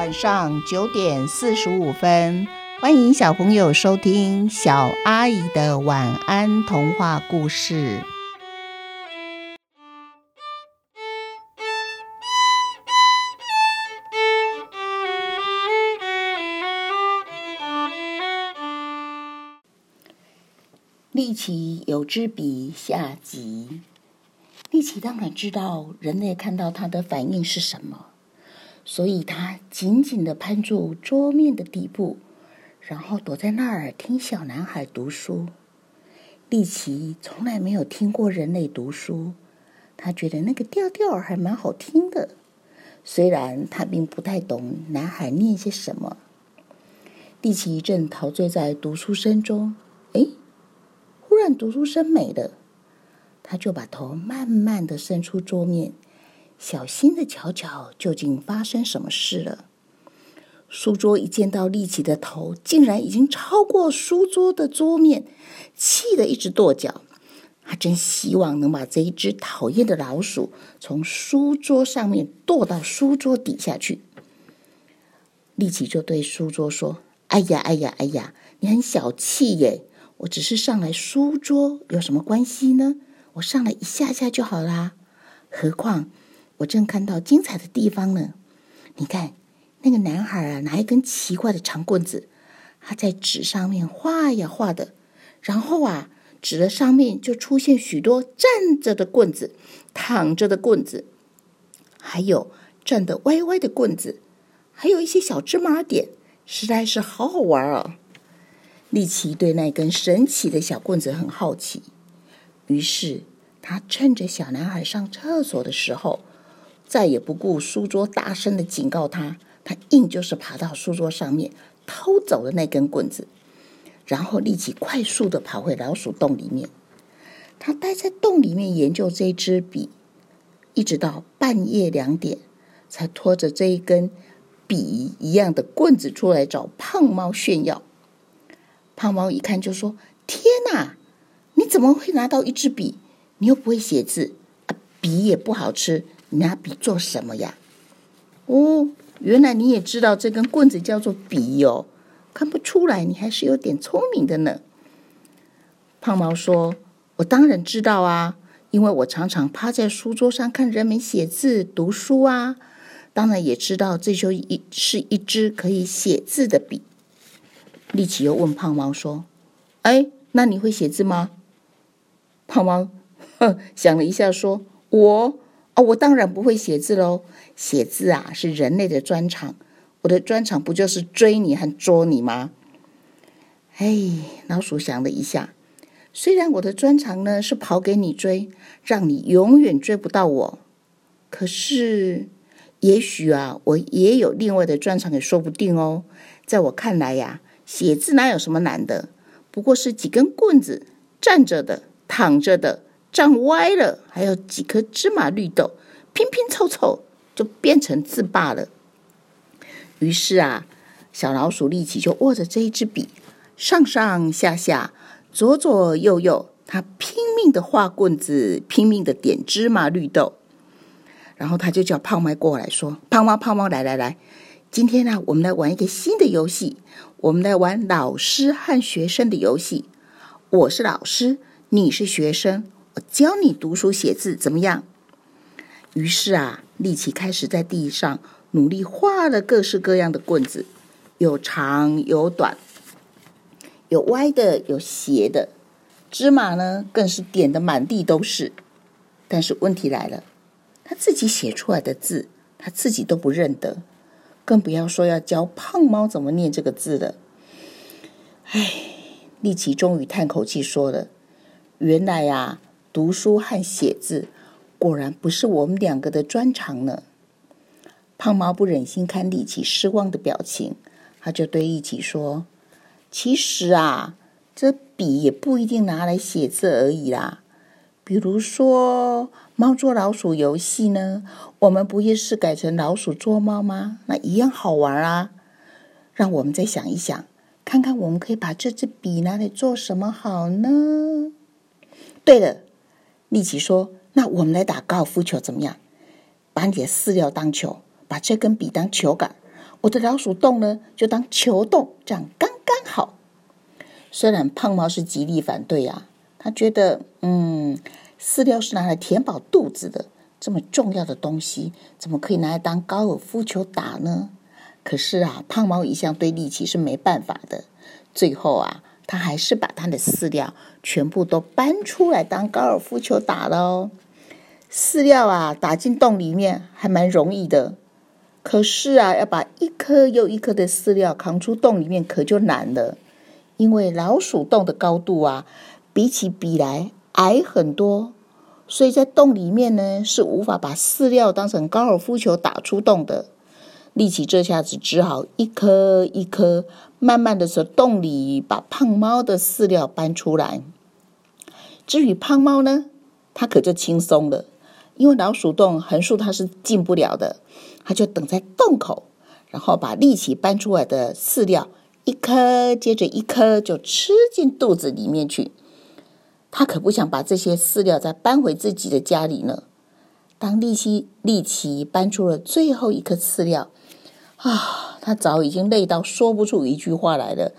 晚上九点四十五分，欢迎小朋友收听小阿姨的晚安童话故事。利奇有支笔下集。利奇当然知道人类看到他的反应是什么，所以他紧紧的攀住桌面的底部，然后躲在那儿听小男孩读书。利奇从来没有听过人类读书，他觉得那个调调还蛮好听的，虽然他并不太懂男孩念些什么。利奇正陶醉在读书声中，哎，忽然读书声没了。他就把头慢慢的伸出桌面，小心的瞧瞧究竟发生什么事了。书桌一见到立起的头，竟然已经超过书桌的桌面，气得一直跺脚。他真希望能把这一只讨厌的老鼠从书桌上面跺到书桌底下去。立起就对书桌说：“哎呀，哎呀，哎呀，你很小气耶！我只是上来书桌，有什么关系呢？”我上来一下下就好啦，何况我正看到精彩的地方呢。你看，那个男孩啊，拿一根奇怪的长棍子，他在纸上面画呀画的，然后啊，纸的上面就出现许多站着的棍子、躺着的棍子，还有站得歪歪的棍子，还有一些小芝麻点，实在是好好玩啊！利奇对那根神奇的小棍子很好奇。于是，他趁着小男孩上厕所的时候，再也不顾书桌大声的警告他，他硬就是爬到书桌上面偷走了那根棍子，然后立即快速的跑回老鼠洞里面。他待在洞里面研究这支笔，一直到半夜两点，才拖着这一根笔一样的棍子出来找胖猫炫耀。胖猫一看就说：“天哪！”你怎么会拿到一支笔？你又不会写字，啊，笔也不好吃，你拿笔做什么呀？哦，原来你也知道这根棍子叫做笔哦，看不出来，你还是有点聪明的呢。胖毛说：“我当然知道啊，因为我常常趴在书桌上看人们写字、读书啊，当然也知道这就一是一支可以写字的笔。”力奇又问胖毛说：“哎，那你会写字吗？”胖猫哼想了一下，说：“我我当然不会写字喽。写字啊，是人类的专长。我的专长不就是追你和捉你吗？”哎，老鼠想了一下，虽然我的专长呢是跑给你追，让你永远追不到我，可是也许啊，我也有另外的专长也说不定哦。在我看来呀，写字哪有什么难的？不过是几根棍子站着的。躺着的站歪了，还有几颗芝麻绿豆拼拼凑凑就变成字罢了。于是啊，小老鼠立起就握着这一支笔，上上下下、左左右右，它拼命的画棍子，拼命的点芝麻绿豆。然后他就叫胖猫过来说：“胖猫，胖猫，来来来，今天呢，我们来玩一个新的游戏，我们来玩老师和学生的游戏。我是老师。”你是学生，我教你读书写字，怎么样？于是啊，力奇开始在地上努力画了各式各样的棍子，有长有短，有歪的有斜的，芝麻呢更是点的满地都是。但是问题来了，他自己写出来的字，他自己都不认得，更不要说要教胖猫怎么念这个字了。唉，力奇终于叹口气说了。原来呀，读书和写字果然不是我们两个的专长呢。胖猫不忍心看力奇失望的表情，他就对力奇说：“其实啊，这笔也不一定拿来写字而已啦。比如说猫捉老鼠游戏呢，我们不也是改成老鼠捉猫吗？那一样好玩啊。让我们再想一想，看看我们可以把这支笔拿来做什么好呢？”对了，利奇说：“那我们来打高尔夫球怎么样？把你的饲料当球，把这根笔当球杆，我的老鼠洞呢就当球洞，这样刚刚好。虽然胖猫是极力反对啊，他觉得，嗯，饲料是拿来填饱肚子的，这么重要的东西，怎么可以拿来当高尔夫球打呢？可是啊，胖猫一向对力气是没办法的，最后啊，他还是把他的饲料全部都搬出来当高尔夫球打了哦。饲料啊，打进洞里面还蛮容易的，可是啊，要把一颗又一颗的饲料扛出洞里面可就难了。因为老鼠洞的高度啊，比起比来矮很多，所以在洞里面呢是无法把饲料当成高尔夫球打出洞的。力气这下子只好一颗一颗慢慢的从洞里把胖猫的饲料搬出来。至于胖猫呢，它可就轻松了，因为老鼠洞横竖它是进不了的，它就等在洞口，然后把力气搬出来的饲料。一颗接着一颗就吃进肚子里面去，他可不想把这些饲料再搬回自己的家里呢。当利奇利奇搬出了最后一颗饲料，啊，他早已经累到说不出一句话来了。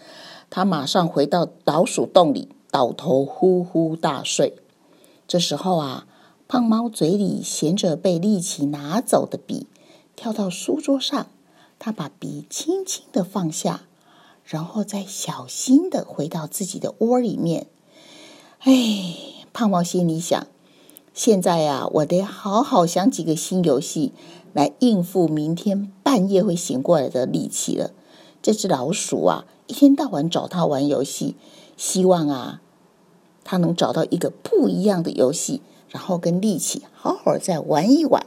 他马上回到老鼠洞里，倒头呼呼大睡。这时候啊，胖猫嘴里衔着被利奇拿走的笔，跳到书桌上，他把笔轻轻的放下。然后再小心的回到自己的窝里面。哎，胖猫心里想：现在呀，我得好好想几个新游戏来应付明天半夜会醒过来的力气了。这只老鼠啊，一天到晚找他玩游戏，希望啊，他能找到一个不一样的游戏，然后跟力气好好再玩一玩。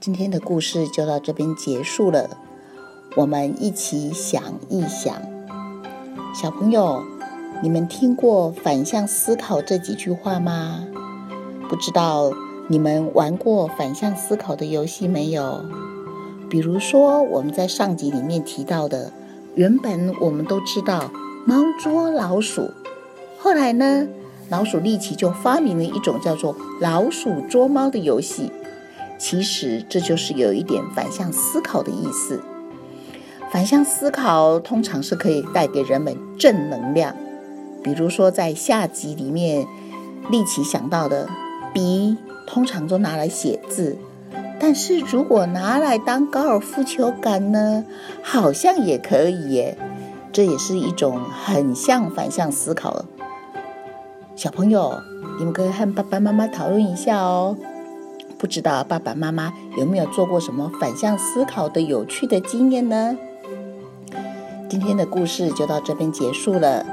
今天的故事就到这边结束了。我们一起想一想，小朋友，你们听过反向思考这几句话吗？不知道你们玩过反向思考的游戏没有？比如说，我们在上集里面提到的，原本我们都知道猫捉老鼠，后来呢，老鼠力奇就发明了一种叫做老鼠捉猫的游戏。其实这就是有一点反向思考的意思。反向思考通常是可以带给人们正能量，比如说在下集里面，立奇想到的笔通常都拿来写字，但是如果拿来当高尔夫球杆呢，好像也可以耶。这也是一种很像反向思考。小朋友，你们可以和爸爸妈妈讨论一下哦。不知道爸爸妈妈有没有做过什么反向思考的有趣的经验呢？今天的故事就到这边结束了。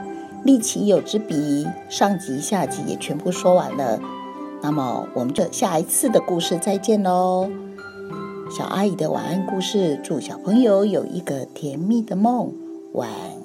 立奇有支笔，上集下集也全部说完了。那么我们就下一次的故事再见喽。小阿姨的晚安故事，祝小朋友有一个甜蜜的梦，晚安。